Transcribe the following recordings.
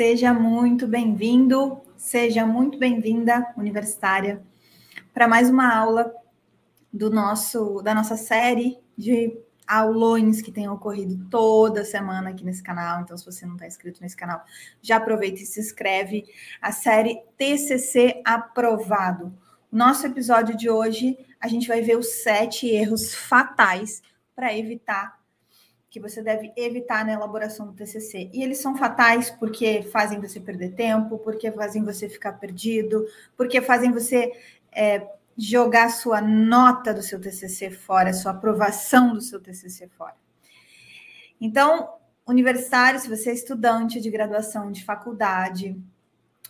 Seja muito bem-vindo, seja muito bem-vinda, universitária, para mais uma aula do nosso da nossa série de aulões que tem ocorrido toda semana aqui nesse canal. Então, se você não está inscrito nesse canal, já aproveita e se inscreve. A série TCC aprovado. Nosso episódio de hoje, a gente vai ver os sete erros fatais para evitar que você deve evitar na elaboração do TCC. E eles são fatais porque fazem você perder tempo, porque fazem você ficar perdido, porque fazem você é, jogar sua nota do seu TCC fora, sua aprovação do seu TCC fora. Então, universitário, se você é estudante de graduação de faculdade,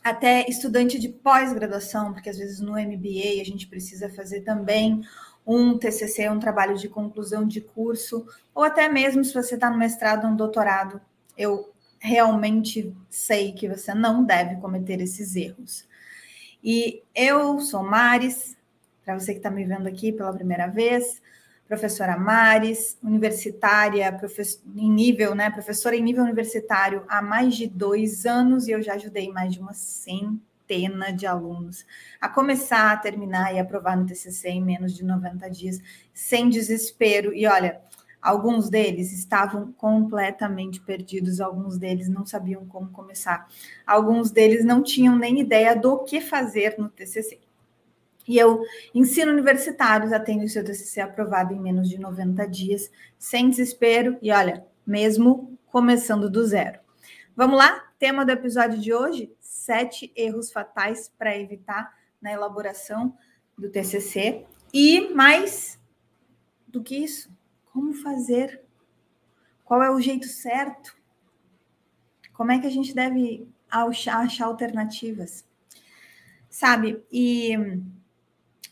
até estudante de pós-graduação, porque às vezes no MBA a gente precisa fazer também um TCC, um trabalho de conclusão de curso, ou até mesmo se você está no mestrado ou no doutorado, eu realmente sei que você não deve cometer esses erros. E eu sou Maris, para você que está me vendo aqui pela primeira vez, professora Maris, universitária, professor, em nível, né, professora em nível universitário há mais de dois anos e eu já ajudei mais de uma centena centena de alunos a começar, a terminar e aprovar no TCC em menos de 90 dias, sem desespero. E olha, alguns deles estavam completamente perdidos, alguns deles não sabiam como começar, alguns deles não tinham nem ideia do que fazer no TCC. E eu ensino universitários a terem o seu TCC aprovado em menos de 90 dias, sem desespero e olha, mesmo começando do zero. Vamos lá? Tema do episódio de hoje: sete erros fatais para evitar na elaboração do TCC. E mais do que isso, como fazer? Qual é o jeito certo? Como é que a gente deve achar, achar alternativas? Sabe? E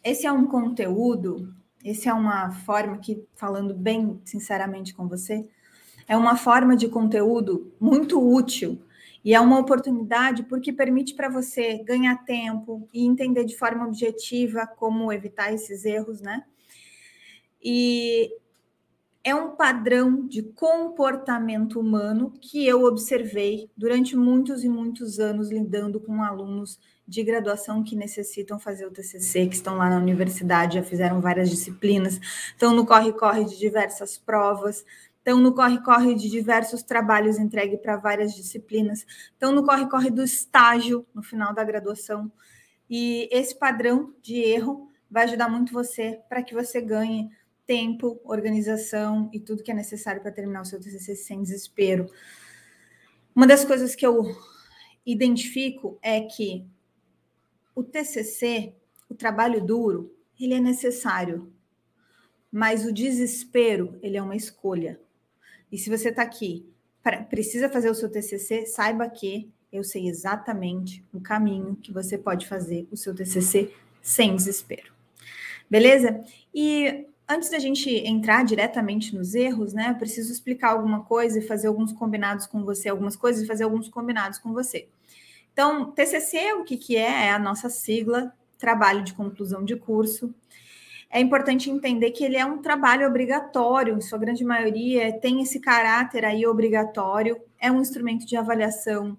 esse é um conteúdo, esse é uma forma que, falando bem sinceramente com você, é uma forma de conteúdo muito útil e é uma oportunidade porque permite para você ganhar tempo e entender de forma objetiva como evitar esses erros, né? E é um padrão de comportamento humano que eu observei durante muitos e muitos anos lidando com alunos de graduação que necessitam fazer o TCC, que estão lá na universidade, já fizeram várias disciplinas, estão no corre-corre de diversas provas, estão no corre-corre de diversos trabalhos entregue para várias disciplinas, estão no corre-corre do estágio no final da graduação. E esse padrão de erro vai ajudar muito você para que você ganhe tempo, organização e tudo que é necessário para terminar o seu TCC sem desespero. Uma das coisas que eu identifico é que o TCC, o trabalho duro, ele é necessário, mas o desespero, ele é uma escolha. E se você está aqui, precisa fazer o seu TCC, saiba que eu sei exatamente o caminho que você pode fazer o seu TCC sem desespero. Beleza? E antes da gente entrar diretamente nos erros, né, eu preciso explicar alguma coisa e fazer alguns combinados com você, algumas coisas e fazer alguns combinados com você. Então, TCC, o que, que é? É a nossa sigla, trabalho de conclusão de curso é importante entender que ele é um trabalho obrigatório, em sua grande maioria, tem esse caráter aí obrigatório, é um instrumento de avaliação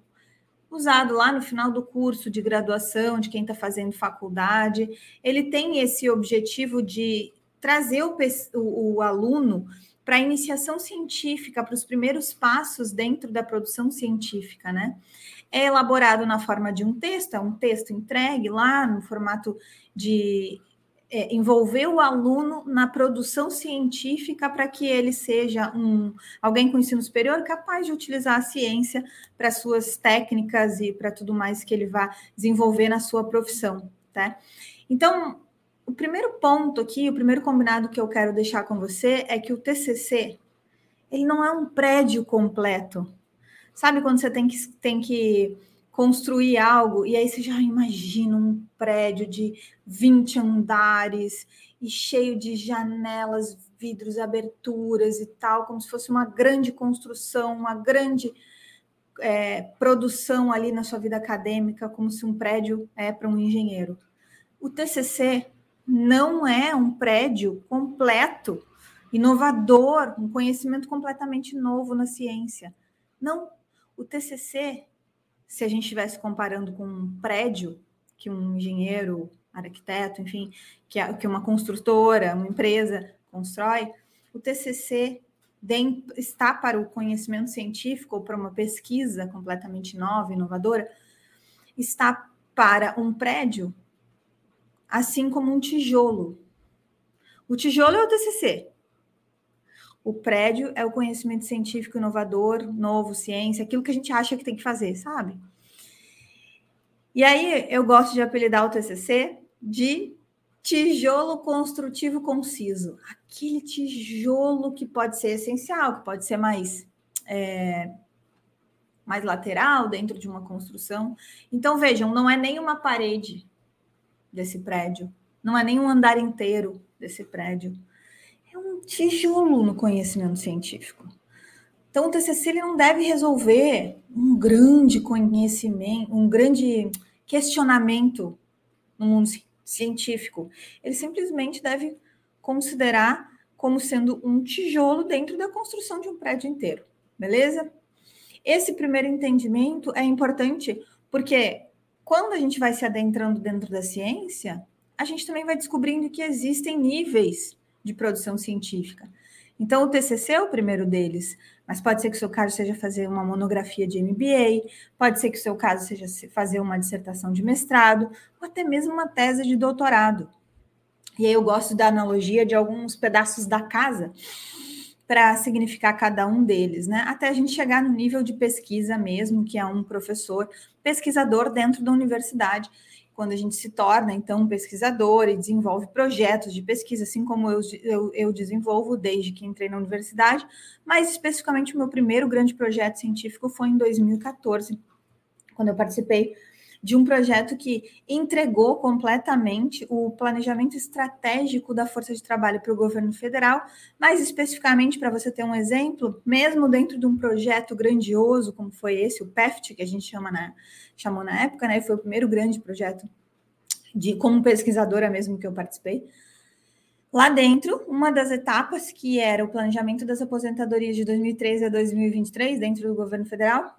usado lá no final do curso de graduação, de quem está fazendo faculdade. Ele tem esse objetivo de trazer o, o, o aluno para a iniciação científica, para os primeiros passos dentro da produção científica, né? É elaborado na forma de um texto, é um texto entregue lá no formato de é, envolver o aluno na produção científica para que ele seja um alguém com ensino superior capaz de utilizar a ciência para suas técnicas e para tudo mais que ele vá desenvolver na sua profissão, tá? Então, o primeiro ponto aqui, o primeiro combinado que eu quero deixar com você é que o TCC ele não é um prédio completo. Sabe quando você tem que, tem que construir algo, e aí você já imagina um prédio de 20 andares e cheio de janelas, vidros, aberturas e tal, como se fosse uma grande construção, uma grande é, produção ali na sua vida acadêmica, como se um prédio é para um engenheiro. O TCC não é um prédio completo, inovador, um conhecimento completamente novo na ciência. Não, o TCC se a gente estivesse comparando com um prédio que um engenheiro, arquiteto, enfim, que, que uma construtora, uma empresa constrói, o TCC está para o conhecimento científico ou para uma pesquisa completamente nova, inovadora, está para um prédio, assim como um tijolo. O tijolo é o TCC. O prédio é o conhecimento científico inovador, novo, ciência, aquilo que a gente acha que tem que fazer, sabe? E aí eu gosto de apelidar o TCC de tijolo construtivo conciso. Aquele tijolo que pode ser essencial, que pode ser mais é, mais lateral dentro de uma construção. Então vejam, não é nem uma parede desse prédio, não é nem um andar inteiro desse prédio. Um tijolo no conhecimento científico. Então, o TCC ele não deve resolver um grande conhecimento, um grande questionamento no mundo científico. Ele simplesmente deve considerar como sendo um tijolo dentro da construção de um prédio inteiro, beleza? Esse primeiro entendimento é importante porque quando a gente vai se adentrando dentro da ciência, a gente também vai descobrindo que existem níveis de produção científica. Então, o TCC é o primeiro deles, mas pode ser que o seu caso seja fazer uma monografia de MBA, pode ser que o seu caso seja fazer uma dissertação de mestrado, ou até mesmo uma tese de doutorado. E aí eu gosto da analogia de alguns pedaços da casa para significar cada um deles, né? Até a gente chegar no nível de pesquisa mesmo, que é um professor pesquisador dentro da universidade quando a gente se torna, então, pesquisador e desenvolve projetos de pesquisa, assim como eu, eu, eu, desenvolvo desde que entrei na universidade, mas especificamente o meu primeiro grande projeto científico foi em 2014, quando eu participei de um projeto que entregou completamente o planejamento estratégico da força de trabalho para o governo federal, mais especificamente para você ter um exemplo, mesmo dentro de um projeto grandioso como foi esse, o PEFT, que a gente chama na, chamou na época, né? Foi o primeiro grande projeto de como pesquisadora mesmo que eu participei. Lá dentro, uma das etapas que era o planejamento das aposentadorias de 2013 a 2023 dentro do governo federal,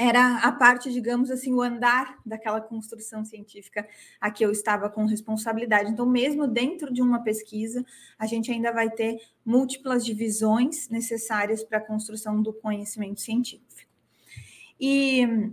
era a parte, digamos assim, o andar daquela construção científica a que eu estava com responsabilidade. Então, mesmo dentro de uma pesquisa, a gente ainda vai ter múltiplas divisões necessárias para a construção do conhecimento científico. E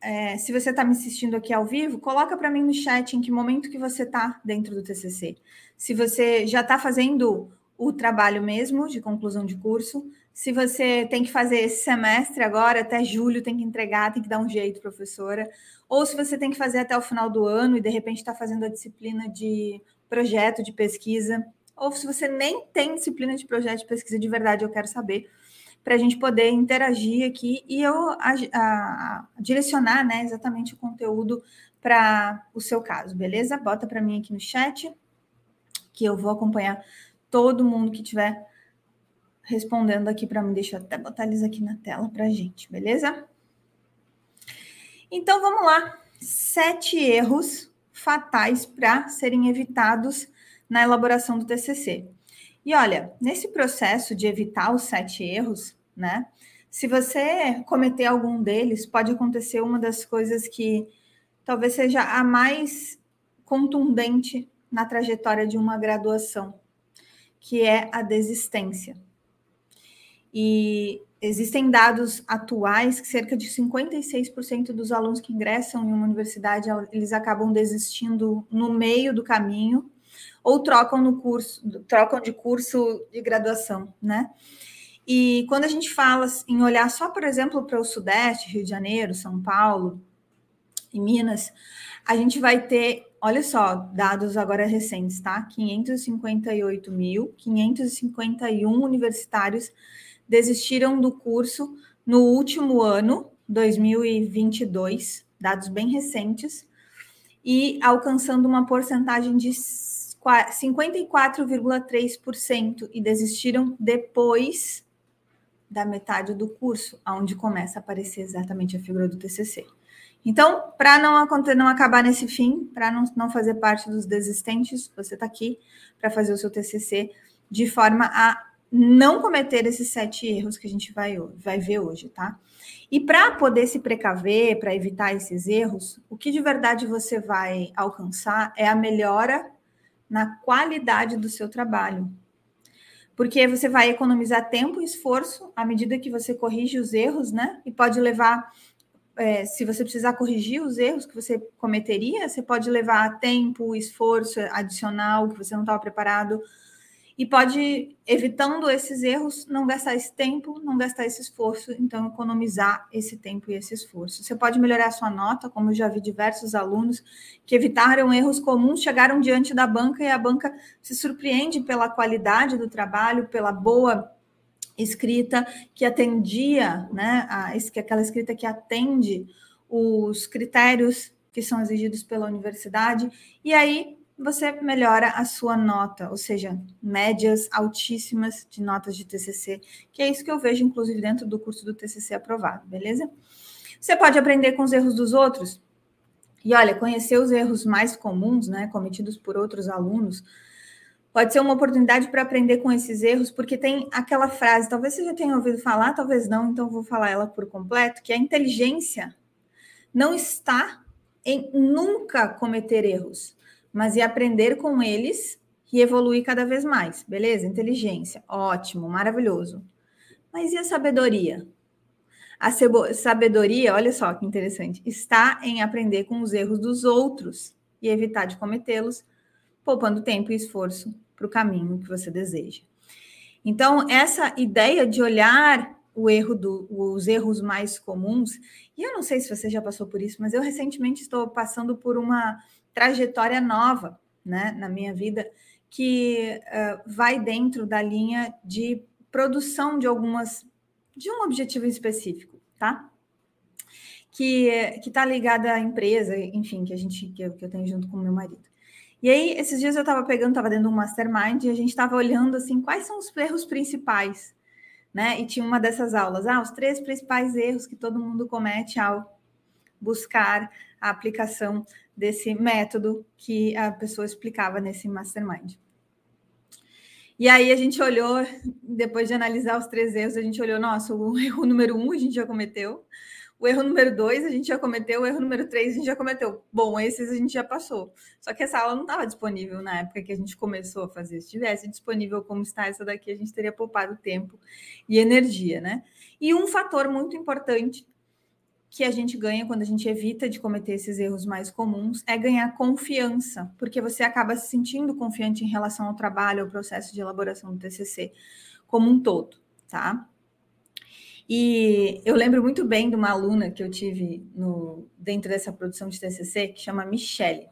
é, se você está me assistindo aqui ao vivo, coloca para mim no chat em que momento que você está dentro do TCC. Se você já está fazendo o trabalho mesmo de conclusão de curso, se você tem que fazer esse semestre agora, até julho, tem que entregar, tem que dar um jeito, professora. Ou se você tem que fazer até o final do ano e de repente está fazendo a disciplina de projeto de pesquisa. Ou se você nem tem disciplina de projeto de pesquisa de verdade, eu quero saber, para a gente poder interagir aqui e eu a, a, direcionar né, exatamente o conteúdo para o seu caso, beleza? Bota para mim aqui no chat, que eu vou acompanhar todo mundo que tiver respondendo aqui para mim. Deixa eu até botar eles aqui na tela para a gente, beleza? Então vamos lá. Sete erros fatais para serem evitados na elaboração do TCC. E olha, nesse processo de evitar os sete erros, né? Se você cometer algum deles, pode acontecer uma das coisas que talvez seja a mais contundente na trajetória de uma graduação, que é a desistência. E existem dados atuais que cerca de 56% dos alunos que ingressam em uma universidade, eles acabam desistindo no meio do caminho ou trocam no curso, trocam de curso de graduação, né? E quando a gente fala em olhar só, por exemplo, para o Sudeste, Rio de Janeiro, São Paulo e Minas, a gente vai ter, olha só, dados agora recentes, tá? 558.551 universitários desistiram do curso no último ano, 2022, dados bem recentes, e alcançando uma porcentagem de 54,3% e desistiram depois da metade do curso, onde começa a aparecer exatamente a figura do TCC. Então, para não, não acabar nesse fim, para não, não fazer parte dos desistentes, você está aqui para fazer o seu TCC de forma a não cometer esses sete erros que a gente vai, vai ver hoje, tá? E para poder se precaver, para evitar esses erros, o que de verdade você vai alcançar é a melhora na qualidade do seu trabalho. Porque você vai economizar tempo e esforço à medida que você corrige os erros, né? E pode levar é, se você precisar corrigir os erros que você cometeria, você pode levar tempo, esforço adicional que você não estava preparado e pode, evitando esses erros, não gastar esse tempo, não gastar esse esforço, então economizar esse tempo e esse esforço. Você pode melhorar sua nota, como eu já vi diversos alunos que evitaram erros comuns, chegaram diante da banca e a banca se surpreende pela qualidade do trabalho, pela boa escrita que atendia, né, a, aquela escrita que atende os critérios que são exigidos pela universidade, e aí você melhora a sua nota, ou seja, médias altíssimas de notas de TCC, que é isso que eu vejo, inclusive, dentro do curso do TCC aprovado, beleza? Você pode aprender com os erros dos outros, e olha, conhecer os erros mais comuns, né, cometidos por outros alunos, pode ser uma oportunidade para aprender com esses erros, porque tem aquela frase, talvez você já tenha ouvido falar, talvez não, então vou falar ela por completo, que a inteligência não está em nunca cometer erros, mas em aprender com eles e evoluir cada vez mais, beleza? Inteligência, ótimo, maravilhoso. Mas e a sabedoria? A sabedoria, olha só que interessante, está em aprender com os erros dos outros e evitar de cometê-los, poupando tempo e esforço para o caminho que você deseja. Então, essa ideia de olhar o erro do, os erros mais comuns, e eu não sei se você já passou por isso, mas eu recentemente estou passando por uma trajetória nova né, na minha vida, que uh, vai dentro da linha de produção de algumas, de um objetivo específico, tá? Que está ligada à empresa, enfim, que a gente que eu, que eu tenho junto com meu marido. E aí, esses dias eu estava pegando, estava dentro de um mastermind e a gente estava olhando assim, quais são os erros principais, né? E tinha uma dessas aulas, ah, os três principais erros que todo mundo comete ao buscar a aplicação desse método que a pessoa explicava nesse mastermind. E aí a gente olhou, depois de analisar os três erros, a gente olhou, nossa, o erro número um a gente já cometeu, o erro número dois a gente já cometeu, o erro número três a gente já cometeu. Bom, esses a gente já passou. Só que essa aula não estava disponível na época que a gente começou a fazer. Se tivesse disponível como está essa daqui, a gente teria poupado tempo e energia, né? E um fator muito importante que a gente ganha quando a gente evita de cometer esses erros mais comuns é ganhar confiança, porque você acaba se sentindo confiante em relação ao trabalho, ao processo de elaboração do TCC como um todo, tá? E eu lembro muito bem de uma aluna que eu tive no, dentro dessa produção de TCC, que chama Michele.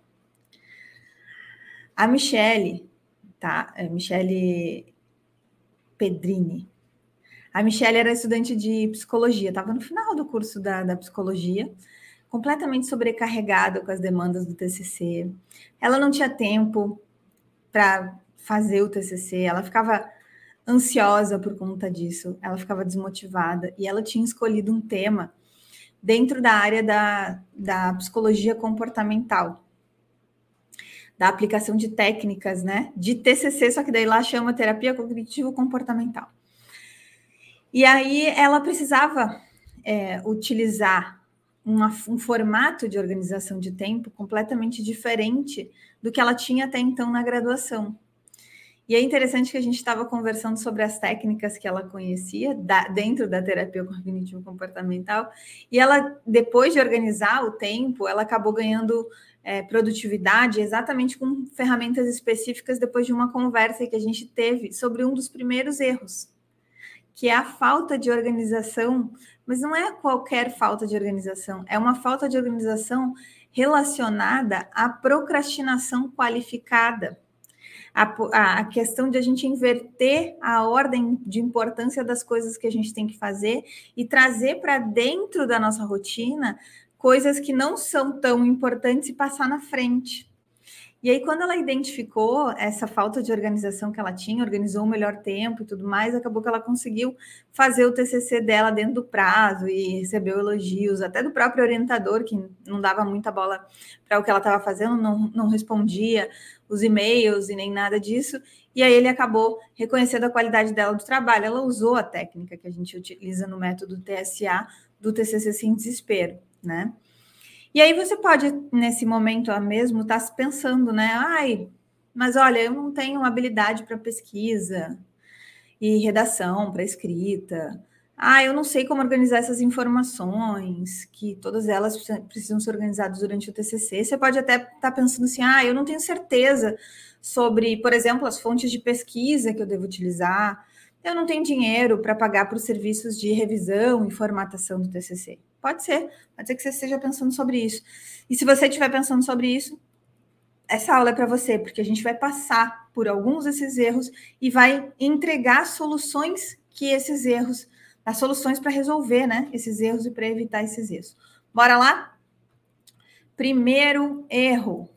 A Michele, tá? É Michele Pedrini. A Michele era estudante de psicologia, estava no final do curso da, da psicologia, completamente sobrecarregada com as demandas do TCC. Ela não tinha tempo para fazer o TCC, ela ficava ansiosa por conta disso, ela ficava desmotivada e ela tinha escolhido um tema dentro da área da, da psicologia comportamental, da aplicação de técnicas, né, de TCC, só que daí lá chama terapia cognitivo comportamental. E aí ela precisava é, utilizar uma, um formato de organização de tempo completamente diferente do que ela tinha até então na graduação. E é interessante que a gente estava conversando sobre as técnicas que ela conhecia da, dentro da terapia cognitivo-comportamental, e ela, depois de organizar o tempo, ela acabou ganhando é, produtividade exatamente com ferramentas específicas depois de uma conversa que a gente teve sobre um dos primeiros erros, que é a falta de organização, mas não é qualquer falta de organização, é uma falta de organização relacionada à procrastinação qualificada a, a questão de a gente inverter a ordem de importância das coisas que a gente tem que fazer e trazer para dentro da nossa rotina coisas que não são tão importantes e passar na frente. E aí, quando ela identificou essa falta de organização que ela tinha, organizou o melhor tempo e tudo mais, acabou que ela conseguiu fazer o TCC dela dentro do prazo e recebeu elogios, até do próprio orientador, que não dava muita bola para o que ela estava fazendo, não, não respondia os e-mails e nem nada disso. E aí ele acabou reconhecendo a qualidade dela do trabalho. Ela usou a técnica que a gente utiliza no método TSA do TCC sem desespero, né? E aí você pode, nesse momento mesmo, estar tá pensando, né? Ai, mas olha, eu não tenho habilidade para pesquisa e redação, para escrita. Ah, eu não sei como organizar essas informações, que todas elas precisam ser organizadas durante o TCC. Você pode até estar tá pensando assim, ah, eu não tenho certeza sobre, por exemplo, as fontes de pesquisa que eu devo utilizar. Eu não tenho dinheiro para pagar para os serviços de revisão e formatação do TCC. Pode ser, pode ser que você esteja pensando sobre isso. E se você estiver pensando sobre isso, essa aula é para você, porque a gente vai passar por alguns desses erros e vai entregar soluções que esses erros, as soluções para resolver, né, esses erros e para evitar esses erros. Bora lá? Primeiro erro.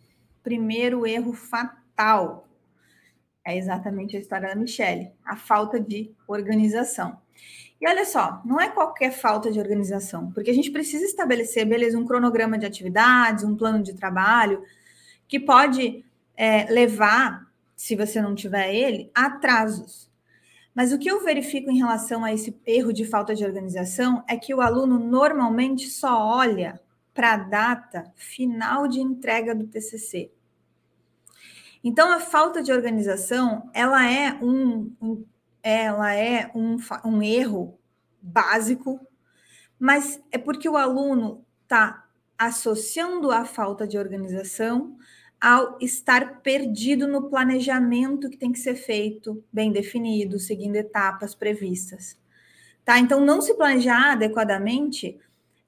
Primeiro erro fatal tal. É exatamente a história da Michelle, a falta de organização. E olha só, não é qualquer falta de organização, porque a gente precisa estabelecer, beleza, um cronograma de atividades, um plano de trabalho, que pode é, levar, se você não tiver ele, a atrasos. Mas o que eu verifico em relação a esse erro de falta de organização é que o aluno normalmente só olha para a data final de entrega do TCC. Então, a falta de organização, ela é um, um ela é um, um erro básico, mas é porque o aluno está associando a falta de organização ao estar perdido no planejamento que tem que ser feito, bem definido, seguindo etapas previstas. Tá? Então, não se planejar adequadamente,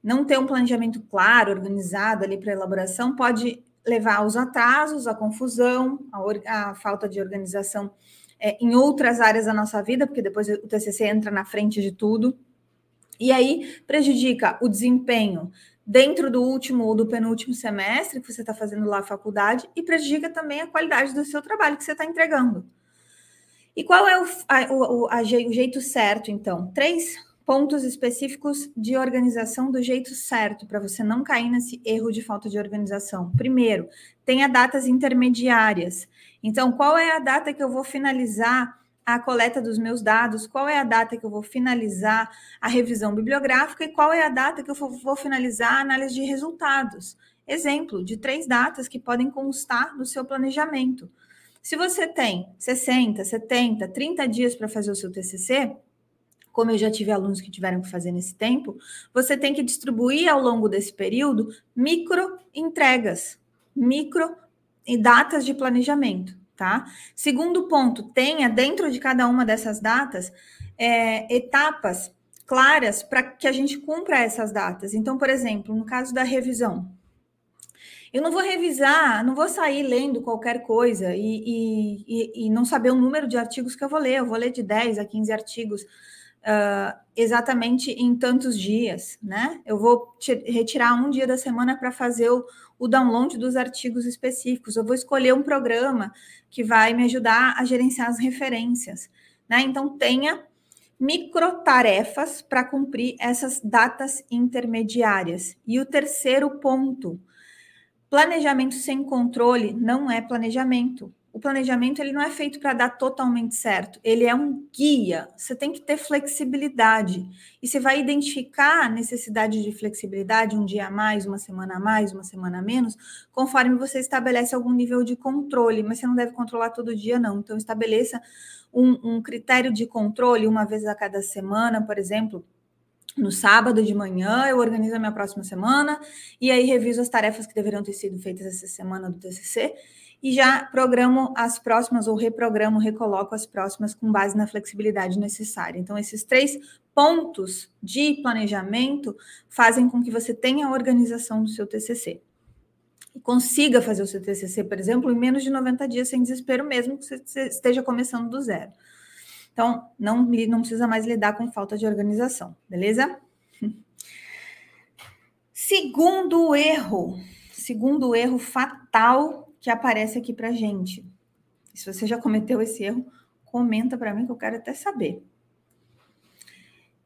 não ter um planejamento claro, organizado ali para elaboração, pode levar aos atrasos, à confusão, à, à falta de organização é, em outras áreas da nossa vida, porque depois o TCC entra na frente de tudo. E aí prejudica o desempenho dentro do último ou do penúltimo semestre que você está fazendo lá a faculdade e prejudica também a qualidade do seu trabalho que você está entregando. E qual é o, a, o, a, o jeito certo, então? Três pontos específicos de organização do jeito certo, para você não cair nesse erro de falta de organização. Primeiro, tenha datas intermediárias. Então, qual é a data que eu vou finalizar a coleta dos meus dados? Qual é a data que eu vou finalizar a revisão bibliográfica? E qual é a data que eu vou finalizar a análise de resultados? Exemplo de três datas que podem constar no seu planejamento. Se você tem 60, 70, 30 dias para fazer o seu TCC, como eu já tive alunos que tiveram que fazer nesse tempo, você tem que distribuir ao longo desse período micro entregas, micro e datas de planejamento, tá? Segundo ponto, tenha dentro de cada uma dessas datas é, etapas claras para que a gente cumpra essas datas. Então, por exemplo, no caso da revisão, eu não vou revisar, não vou sair lendo qualquer coisa e, e, e, não saber o número de artigos que eu vou ler. Eu vou ler de 10 a 15 artigos uh, exatamente em tantos dias, né? Eu vou retirar um dia da semana para fazer o, o download dos artigos específicos. Eu vou escolher um programa que vai me ajudar a gerenciar as referências, né? Então tenha micro tarefas para cumprir essas datas intermediárias. E o terceiro ponto, planejamento sem controle não é planejamento o planejamento ele não é feito para dar totalmente certo, ele é um guia. Você tem que ter flexibilidade e você vai identificar a necessidade de flexibilidade um dia a mais, uma semana a mais, uma semana a menos, conforme você estabelece algum nível de controle. Mas você não deve controlar todo dia, não. Então estabeleça um, um critério de controle uma vez a cada semana, por exemplo. No sábado de manhã, eu organizo a minha próxima semana e aí reviso as tarefas que deveriam ter sido feitas essa semana do TCC e já programo as próximas ou reprogramo, recoloco as próximas com base na flexibilidade necessária. Então, esses três pontos de planejamento fazem com que você tenha a organização do seu TCC. E consiga fazer o seu TCC, por exemplo, em menos de 90 dias, sem desespero, mesmo que você esteja começando do zero. Então, não, não precisa mais lidar com falta de organização, beleza? Segundo erro, segundo erro fatal que aparece aqui para gente. Se você já cometeu esse erro, comenta para mim que eu quero até saber.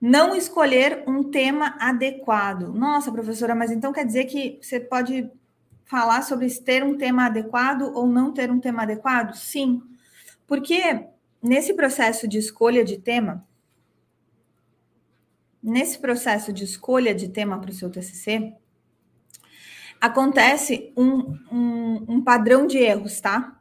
Não escolher um tema adequado. Nossa, professora, mas então quer dizer que você pode falar sobre ter um tema adequado ou não ter um tema adequado? Sim, Porque nesse processo de escolha de tema, nesse processo de escolha de tema para o seu TCC, acontece um, um, um padrão de erros, tá?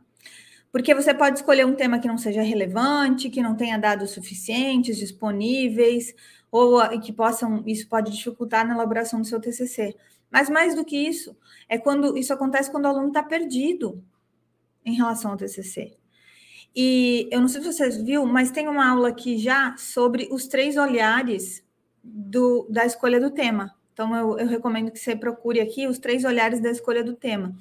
Porque você pode escolher um tema que não seja relevante, que não tenha dados suficientes disponíveis, ou que possam, isso pode dificultar na elaboração do seu TCC. Mas mais do que isso, é quando isso acontece quando o aluno está perdido em relação ao TCC. E eu não sei se vocês viram, mas tem uma aula aqui já sobre os três olhares do, da escolha do tema. Então, eu, eu, recomendo que você procure aqui os três olhares da escolha do tema.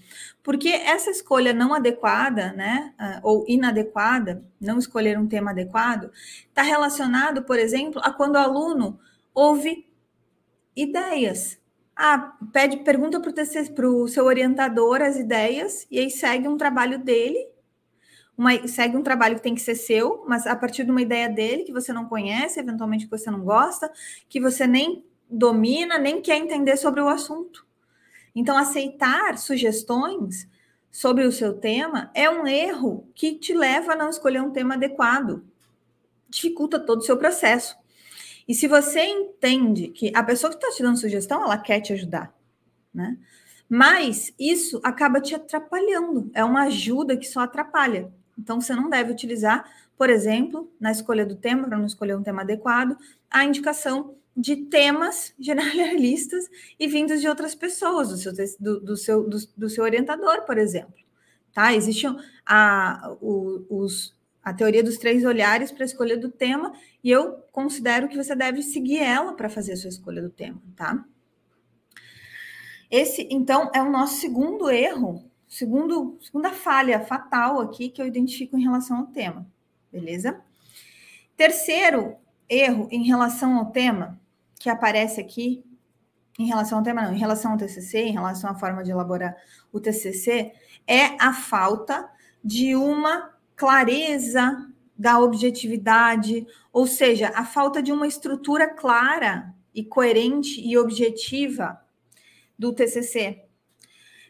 Porque essa escolha não adequada, né, ah, ou inadequada, não escolher um tema adequado, está relacionado, por exemplo, a quando o aluno ouve ideias. Ah, pede, pergunta para o seu orientador as ideias, e aí segue um trabalho dele, uma, segue um trabalho que tem que ser seu, mas a partir de uma ideia dele que você não conhece, eventualmente que você não gosta, que você nem domina nem quer entender sobre o assunto. Então, aceitar sugestões sobre o seu tema é um erro que te leva a não escolher um tema adequado. Dificulta todo o seu processo. E se você entende que a pessoa que está te dando sugestão, ela quer te ajudar, né? Mas isso acaba te atrapalhando. É uma ajuda que só atrapalha. Então, você não deve utilizar, por exemplo, na escolha do tema, para não escolher um tema adequado, a indicação de temas generalistas e vindos de outras pessoas, do seu, do, do seu, do, do, seu orientador, por exemplo. Tá? Existe a, o, os, a teoria dos três olhares para a escolha do tema, e eu considero que você deve seguir ela para fazer a sua escolha do tema, tá? Esse, então, é o nosso segundo erro, segundo, segunda falha fatal aqui que eu identifico em relação ao tema, beleza? Terceiro erro em relação ao tema que aparece aqui em relação ao tema, não, em relação ao TCC, em relação à forma de elaborar o TCC, é a falta de uma clareza da objetividade, ou seja, a falta de uma estrutura clara e coerente e objetiva do TCC.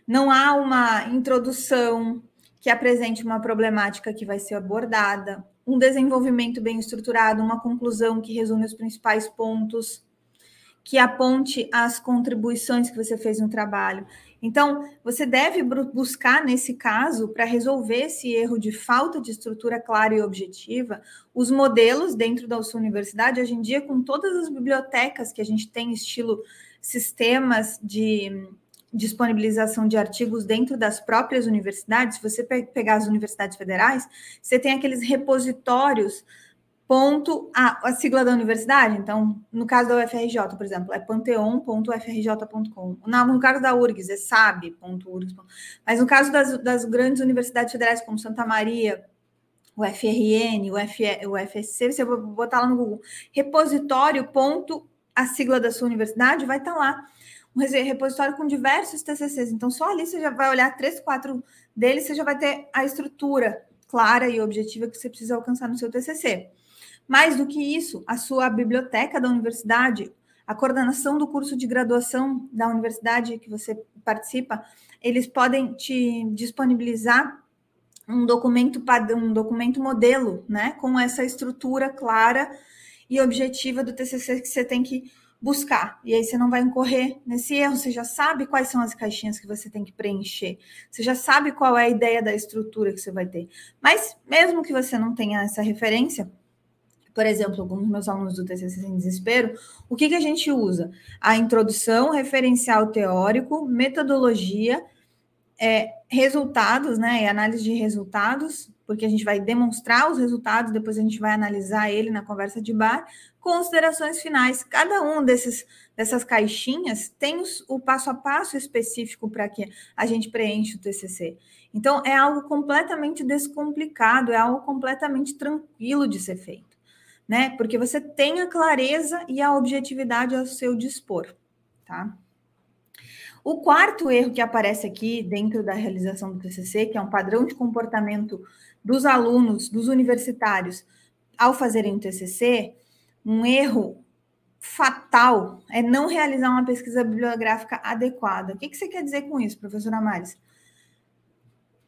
Não há uma introdução que apresente uma problemática que vai ser abordada, um desenvolvimento bem estruturado, uma conclusão que resume os principais pontos que aponte as contribuições que você fez no trabalho. Então, você deve buscar, nesse caso, para resolver esse erro de falta de estrutura clara e objetiva, os modelos dentro da sua universidade, hoje em dia, com todas as bibliotecas que a gente tem, estilo sistemas de disponibilização de artigos dentro das próprias universidades, se você pegar as universidades federais, você tem aqueles repositórios ponto a, a, sigla da universidade. Então, no caso da UFRJ, por exemplo, é panteon.ufrj.com. No caso da URGS, é sabe.urgs. Mas no caso das, das, grandes universidades federais, como Santa Maria, o FRN, o, F, o FSC, você vai botar lá no Google, repositório, ponto, a sigla da sua universidade, vai estar tá lá. Um repositório com diversos TCCs. Então, só ali você já vai olhar três, quatro deles, você já vai ter a estrutura clara e objetiva que você precisa alcançar no seu TCC. Mais do que isso, a sua biblioteca da universidade, a coordenação do curso de graduação da universidade que você participa, eles podem te disponibilizar um documento um documento modelo, né, com essa estrutura clara e objetiva do TCC que você tem que buscar. E aí você não vai incorrer nesse erro, você já sabe quais são as caixinhas que você tem que preencher. Você já sabe qual é a ideia da estrutura que você vai ter. Mas mesmo que você não tenha essa referência, por exemplo, alguns meus alunos do TCC em desespero, o que, que a gente usa? A introdução, referencial teórico, metodologia, é, resultados, né, e análise de resultados, porque a gente vai demonstrar os resultados, depois a gente vai analisar ele na conversa de bar, considerações finais. Cada um desses dessas caixinhas tem os, o passo a passo específico para que a gente preenche o TCC. Então, é algo completamente descomplicado, é algo completamente tranquilo de ser feito né? Porque você tem a clareza e a objetividade ao seu dispor, tá? O quarto erro que aparece aqui dentro da realização do TCC, que é um padrão de comportamento dos alunos, dos universitários, ao fazerem o TCC, um erro fatal é não realizar uma pesquisa bibliográfica adequada. O que, que você quer dizer com isso, professora Maris?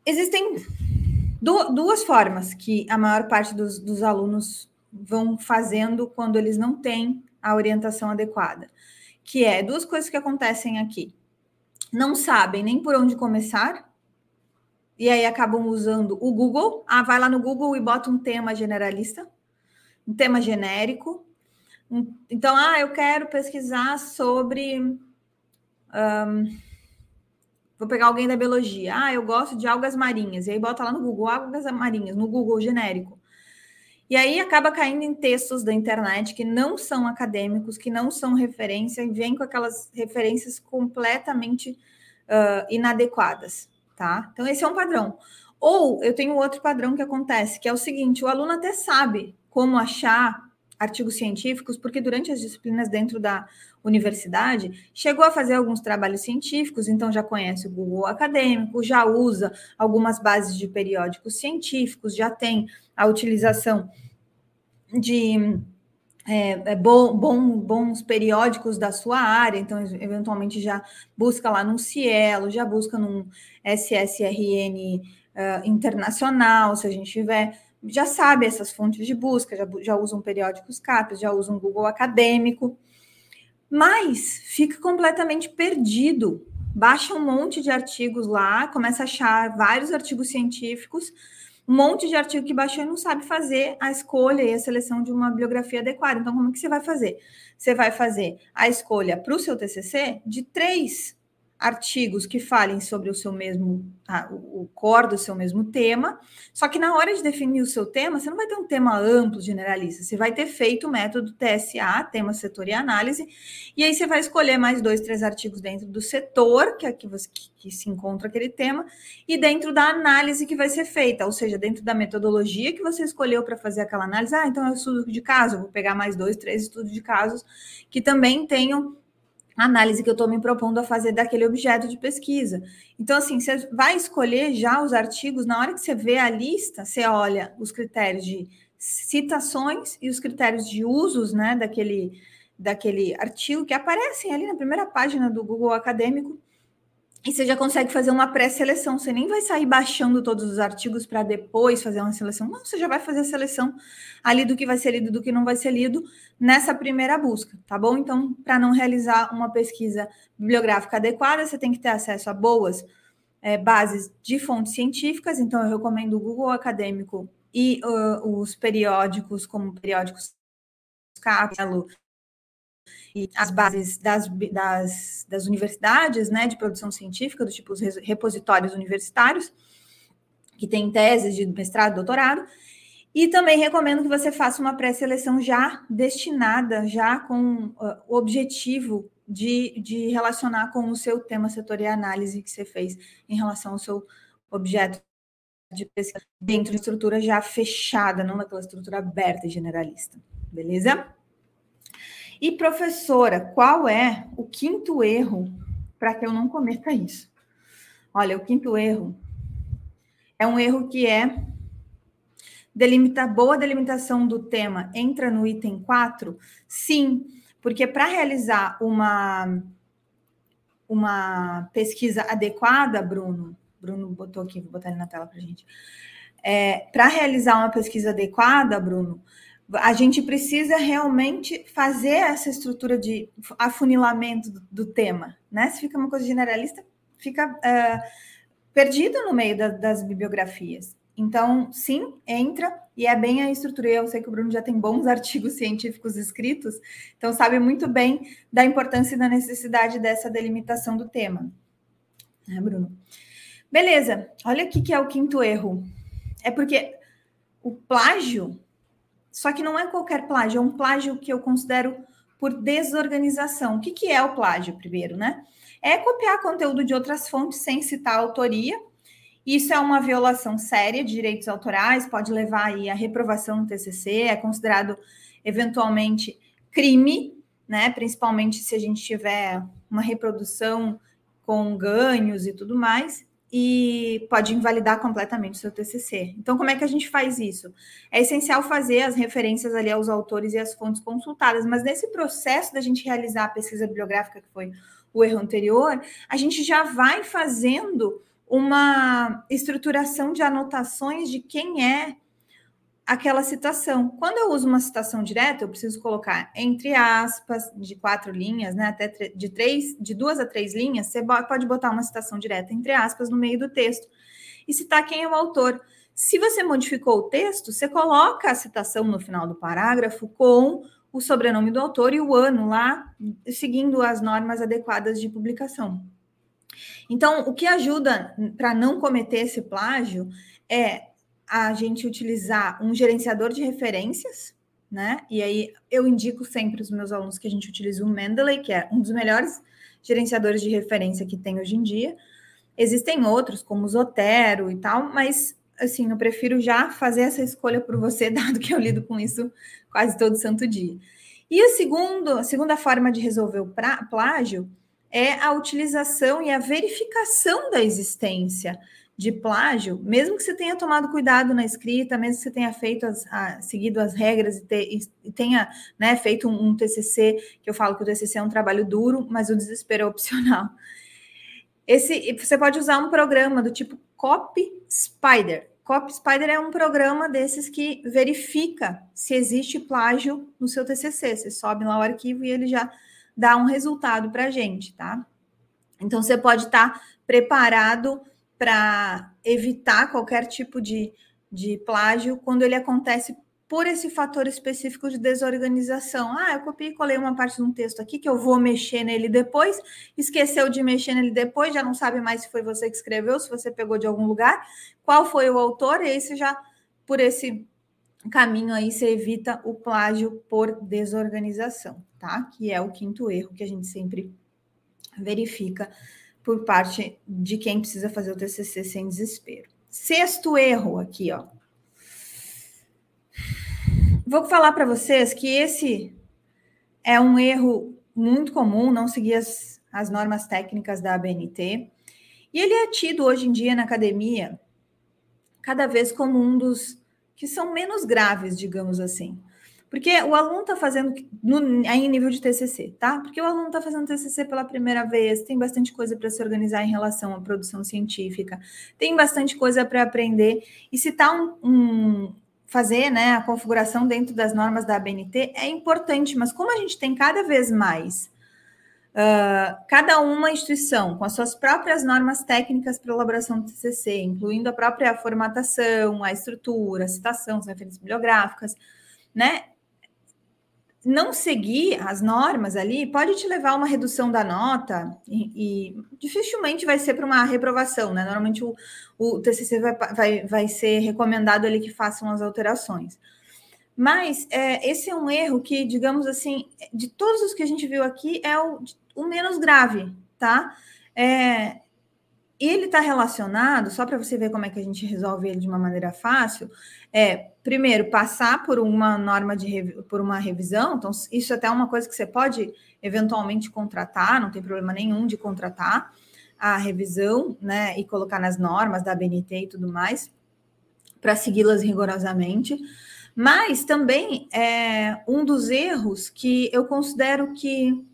Existem Du duas formas que a maior parte dos, dos alunos vão fazendo quando eles não têm a orientação adequada, que é duas coisas que acontecem aqui. Não sabem nem por onde começar, e aí acabam usando o Google. Ah, vai lá no Google e bota um tema generalista, um tema genérico. Então, ah, eu quero pesquisar sobre. Um, vou pegar alguém da biologia. Ah, eu gosto de algas marinhas. E aí bota lá no Google algas marinhas, no Google genérico. E aí acaba caindo em textos da internet que não são acadêmicos, que não são referência, e vem com aquelas referências completamente uh, inadequadas, tá? Então, esse é um padrão. Ou eu tenho outro padrão que acontece, que é o seguinte: o aluno até sabe como achar artigos científicos, porque durante as disciplinas dentro da universidade chegou a fazer alguns trabalhos científicos, então já conhece o Google acadêmico, já usa algumas bases de periódicos científicos, já tem a utilização de é, é bom, bom, bons periódicos da sua área, então eventualmente já busca lá num Cielo, já busca num SSRN uh, ah, internacional, se a gente tiver, já sabe essas fontes de busca, já, já usam periódicos CAPES, já usam Google acadêmico, mas fica completamente perdido. Baixa um monte de artigos lá, começa a achar vários artigos científicos, um monte de artigo que baixou e não sabe fazer a escolha e a seleção de uma bibliografia adequada. Então, como é que você vai fazer? Você vai fazer a escolha para o seu TCC de três artigos que falem sobre o seu mesmo, ah, o core do seu mesmo tema, só que na hora de definir o seu tema, você não vai ter um tema amplo, generalista, você vai ter feito o método TSA, tema, setor e análise, e aí você vai escolher mais dois, três artigos dentro do setor, que é que, você, que, que se encontra aquele tema, e dentro da análise que vai ser feita, ou seja, dentro da metodologia que você escolheu para fazer aquela análise, ah, então é estudo de caso, vou pegar mais dois, três estudos de casos que também tenham análise que eu estou me propondo a fazer daquele objeto de pesquisa. Então, assim, você vai escolher já os artigos, na hora que você vê a lista, você olha os critérios de citações e os critérios de usos, né, daquele, daquele artigo que aparecem ali na primeira página do Google Acadêmico, e você já consegue fazer uma pré-seleção. Você nem vai sair baixando todos os artigos para depois fazer uma seleção. Não, você já vai fazer a seleção ali do que vai ser lido, do que não vai ser lido nessa primeira busca, tá bom? Então, para não realizar uma pesquisa bibliográfica adequada, você tem que ter acesso a boas é, bases de fontes científicas. Então, eu recomendo o Google Acadêmico e uh, os periódicos, como periódicos Capelo, e as bases das, das, das universidades, né, de produção científica, do tipo os repositórios universitários, que tem teses de mestrado, doutorado, e também recomendo que você faça uma pré-seleção já destinada, já com uh, o objetivo de, de relacionar com o seu tema setor e análise que você fez em relação ao seu objeto de pesquisa dentro de estrutura já fechada, não daquela estrutura aberta e generalista. Beleza? E professora, qual é o quinto erro para que eu não cometa isso? Olha, o quinto erro é um erro que é delimitar boa delimitação do tema entra no item 4? Sim, porque para realizar uma uma pesquisa adequada, Bruno, Bruno botou aqui, vou botar ele na tela para gente. É, para realizar uma pesquisa adequada, Bruno, a gente precisa realmente fazer essa estrutura de afunilamento do, do tema, né? Se fica uma coisa generalista, fica uh, perdido no meio da, das bibliografias. Então, sim, entra e é bem a estrutura. Eu sei que o Bruno já tem bons artigos científicos escritos, então sabe muito bem da importância e da necessidade dessa delimitação do tema. Né, Bruno? Beleza, olha aqui que é o quinto erro. É porque o plágio só que não é qualquer plágio, é um plágio que eu considero por desorganização. O que, que é o plágio, primeiro, né? É copiar conteúdo de outras fontes sem citar a autoria. Isso é uma violação séria de direitos autorais, pode levar aí a reprovação no TCC, é considerado eventualmente crime, né? Principalmente se a gente tiver uma reprodução com ganhos e tudo mais e pode invalidar completamente o seu TCC. Então, como é que a gente faz isso? É essencial fazer as referências ali aos autores e às fontes consultadas, mas nesse processo da gente realizar a pesquisa bibliográfica, que foi o erro anterior, a gente já vai fazendo uma estruturação de anotações de quem é aquela citação. Quando eu uso uma citação direta, eu preciso colocar entre aspas de quatro linhas, né, até de três, de duas a três linhas, você pode botar uma citação direta entre aspas no meio do texto e citar quem é o autor. Se você modificou o texto, você coloca a citação no final do parágrafo com o sobrenome do autor e o ano lá, seguindo as normas adequadas de publicação. Então, o que ajuda para não cometer esse plágio é a gente utilizar um gerenciador de referências, né? E aí eu indico sempre os meus alunos que a gente utilize o Mendeley, que é um dos melhores gerenciadores de referência que tem hoje em dia. Existem outros, como o Zotero e tal, mas assim, eu prefiro já fazer essa escolha por você, dado que eu lido com isso quase todo santo dia. E a, segundo, a segunda forma de resolver o plágio é a utilização e a verificação da existência de plágio, mesmo que você tenha tomado cuidado na escrita, mesmo que você tenha feito as, a, seguido as regras e, te, e tenha né, feito um, um, TCC, que eu falo que o TCC é um trabalho duro, mas o desespero é opcional. Esse, você pode usar um programa do tipo Copy Spider. Copy Spider é um programa desses que verifica se existe plágio no seu TCC. Você sobe lá o arquivo e ele já dá um resultado para a gente, tá? Então, você pode estar tá preparado para evitar qualquer tipo de, de plágio quando ele acontece por esse fator específico de desorganização. Ah, eu copiei e colei uma parte de um texto aqui que eu vou mexer nele depois, esqueceu de mexer nele depois, já não sabe mais se foi você que escreveu, se você pegou de algum lugar, qual foi o autor, e aí você já, por esse caminho aí, você evita o plágio por desorganização, tá? Que é o quinto erro que a gente sempre verifica por parte de quem precisa fazer o TCC sem desespero. Sexto erro aqui, ó. Vou falar para vocês que esse é um erro muito comum, não seguir as, as normas técnicas da ABNT. E ele é tido hoje em dia na academia cada vez como um dos que são menos graves, digamos assim. Porque o aluno está fazendo no, em nível de TCC, tá? Porque o aluno está fazendo TCC pela primeira vez, tem bastante coisa para se organizar em relação à produção científica, tem bastante coisa para aprender. E se está um, um, fazer né, a configuração dentro das normas da ABNT é importante, mas como a gente tem cada vez mais uh, cada uma instituição com as suas próprias normas técnicas para elaboração do TCC, incluindo a própria formatação, a estrutura, a citação, as referências bibliográficas, né? Não seguir as normas ali pode te levar a uma redução da nota e, e dificilmente vai ser para uma reprovação, né? Normalmente o, o TCC vai, vai, vai ser recomendado ali que façam as alterações. Mas é, esse é um erro que, digamos assim, de todos os que a gente viu aqui, é o, o menos grave, tá? É, ele está relacionado, só para você ver como é que a gente resolve ele de uma maneira fácil, é primeiro passar por uma norma de por uma revisão, então isso é até é uma coisa que você pode eventualmente contratar, não tem problema nenhum de contratar a revisão, né, e colocar nas normas da BNT e tudo mais, para segui-las rigorosamente. Mas também é um dos erros que eu considero que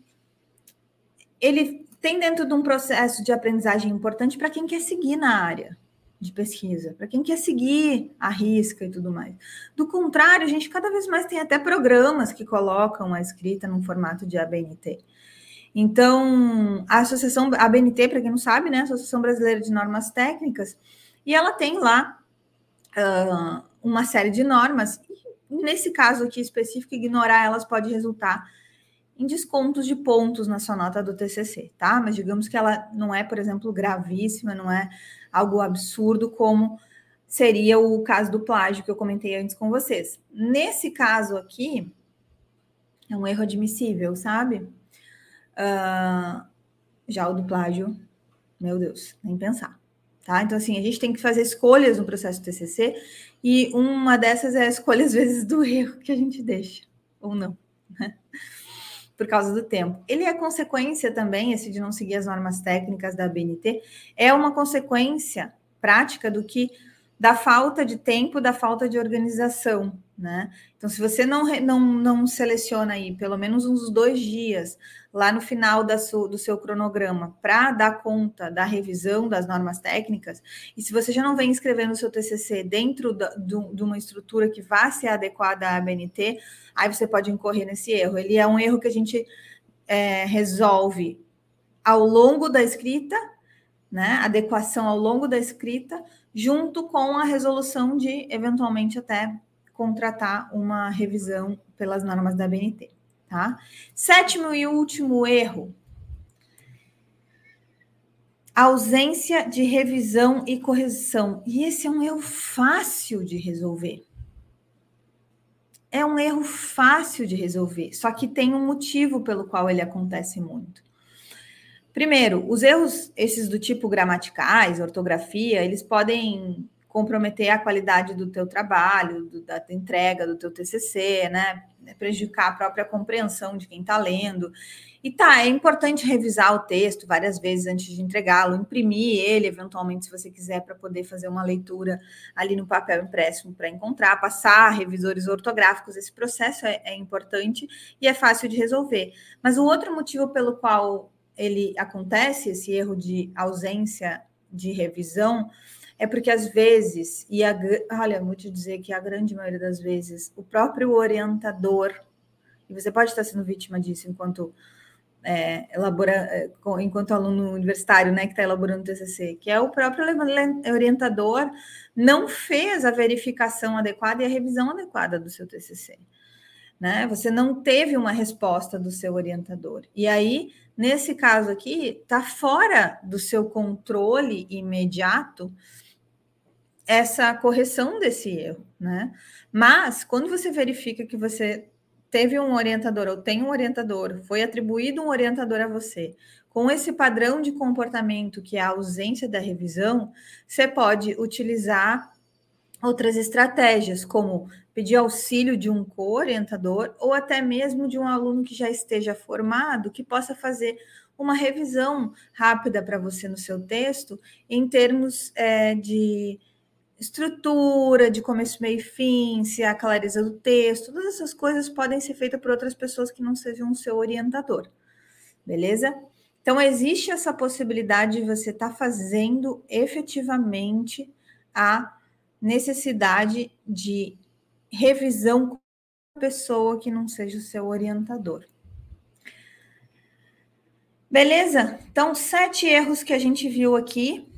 ele tem dentro de um processo de aprendizagem importante para quem quer seguir na área de pesquisa, para quem quer seguir a risca e tudo mais. Do contrário, a gente cada vez mais tem até programas que colocam a escrita num formato de ABNT. Então, a associação ABNT, para quem não sabe, né, Associação Brasileira de Normas Técnicas, e ela tem lá uh, uma série de normas. Nesse caso aqui específico, ignorar elas pode resultar em descontos de pontos na sua nota do TCC, tá? Mas digamos que ela não é, por exemplo, gravíssima, não é algo absurdo como seria o caso do plágio que eu comentei antes com vocês. Nesse caso aqui, é um erro admissível, sabe? Uh, já o do plágio, meu Deus, nem pensar. Tá? Então, assim, a gente tem que fazer escolhas no processo do TCC e uma dessas é a escolha, às vezes, do erro que a gente deixa, ou não. Por causa do tempo. Ele é consequência também, esse de não seguir as normas técnicas da BNT, é uma consequência prática do que da falta de tempo, da falta de organização, né? Então, se você não, não, não seleciona aí pelo menos uns dois dias lá no final da su, do seu cronograma para dar conta da revisão das normas técnicas, e se você já não vem escrevendo o seu TCC dentro da, do, de uma estrutura que vá ser adequada à ABNT, aí você pode incorrer nesse erro. Ele é um erro que a gente é, resolve ao longo da escrita, né? Adequação ao longo da escrita, junto com a resolução de eventualmente até contratar uma revisão pelas normas da BNT, tá? Sétimo e último erro. Ausência de revisão e correção. E esse é um erro fácil de resolver. É um erro fácil de resolver, só que tem um motivo pelo qual ele acontece muito. Primeiro, os erros, esses do tipo gramaticais, ortografia, eles podem comprometer a qualidade do teu trabalho, do, da entrega do teu TCC, né? Prejudicar a própria compreensão de quem está lendo. E tá, é importante revisar o texto várias vezes antes de entregá-lo, imprimir ele, eventualmente, se você quiser, para poder fazer uma leitura ali no papel impresso para encontrar, passar revisores ortográficos. Esse processo é, é importante e é fácil de resolver. Mas o outro motivo pelo qual ele acontece, esse erro de ausência de revisão, é porque às vezes, e a, olha, vou te dizer que a grande maioria das vezes, o próprio orientador, e você pode estar sendo vítima disso enquanto é, elabora, é, enquanto aluno universitário, né, que está elaborando o TCC, que é o próprio orientador não fez a verificação adequada e a revisão adequada do seu TCC, né? Você não teve uma resposta do seu orientador. E aí, nesse caso aqui, está fora do seu controle imediato essa correção desse erro, né? Mas quando você verifica que você teve um orientador ou tem um orientador, foi atribuído um orientador a você, com esse padrão de comportamento que é a ausência da revisão, você pode utilizar outras estratégias, como pedir auxílio de um co-orientador ou até mesmo de um aluno que já esteja formado, que possa fazer uma revisão rápida para você no seu texto, em termos é, de estrutura, de começo, meio e fim, se há clareza do texto, todas essas coisas podem ser feitas por outras pessoas que não sejam o seu orientador, beleza? Então, existe essa possibilidade de você estar tá fazendo efetivamente a necessidade de revisão com a pessoa que não seja o seu orientador. Beleza? Então, sete erros que a gente viu aqui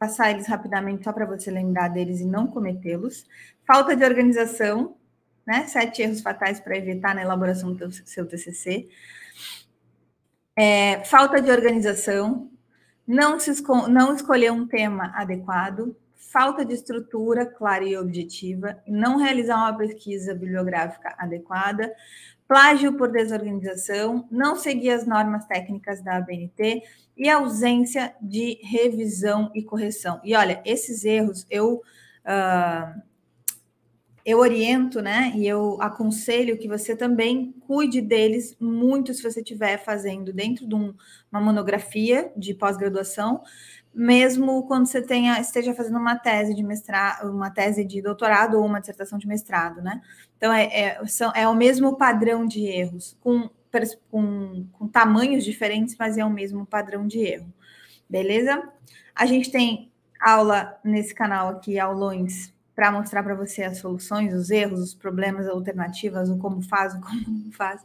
passar eles rapidamente só para você lembrar deles e não cometê-los. Falta de organização, né? Sete erros fatais para evitar na elaboração do seu TCC. É, falta de organização, não, se esco não escolher um tema adequado, falta de estrutura clara e objetiva, não realizar uma pesquisa bibliográfica adequada, plágio por desorganização, não seguir as normas técnicas da ABNT e ausência de revisão e correção. E olha, esses erros eu uh, eu oriento, né? E eu aconselho que você também cuide deles muito se você estiver fazendo dentro de um, uma monografia de pós-graduação, mesmo quando você tenha, esteja fazendo uma tese de mestrado, uma tese de doutorado ou uma dissertação de mestrado, né? Então é, é, são, é o mesmo padrão de erros, com com, com tamanhos diferentes, mas é o mesmo padrão de erro. Beleza? A gente tem aula nesse canal aqui, aulões, para mostrar para você as soluções, os erros, os problemas, alternativas, o como faz, o como não faz.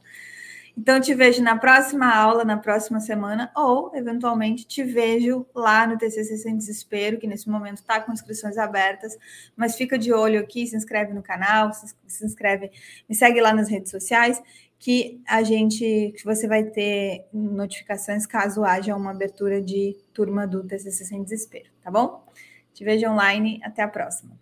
Então, te vejo na próxima aula, na próxima semana, ou, eventualmente, te vejo lá no TCC Sem Desespero, que nesse momento está com inscrições abertas, mas fica de olho aqui, se inscreve no canal, se inscreve, me segue lá nas redes sociais que a gente, que você vai ter notificações caso haja uma abertura de turma do TCC Sem Desespero, tá bom? Te vejo online, até a próxima.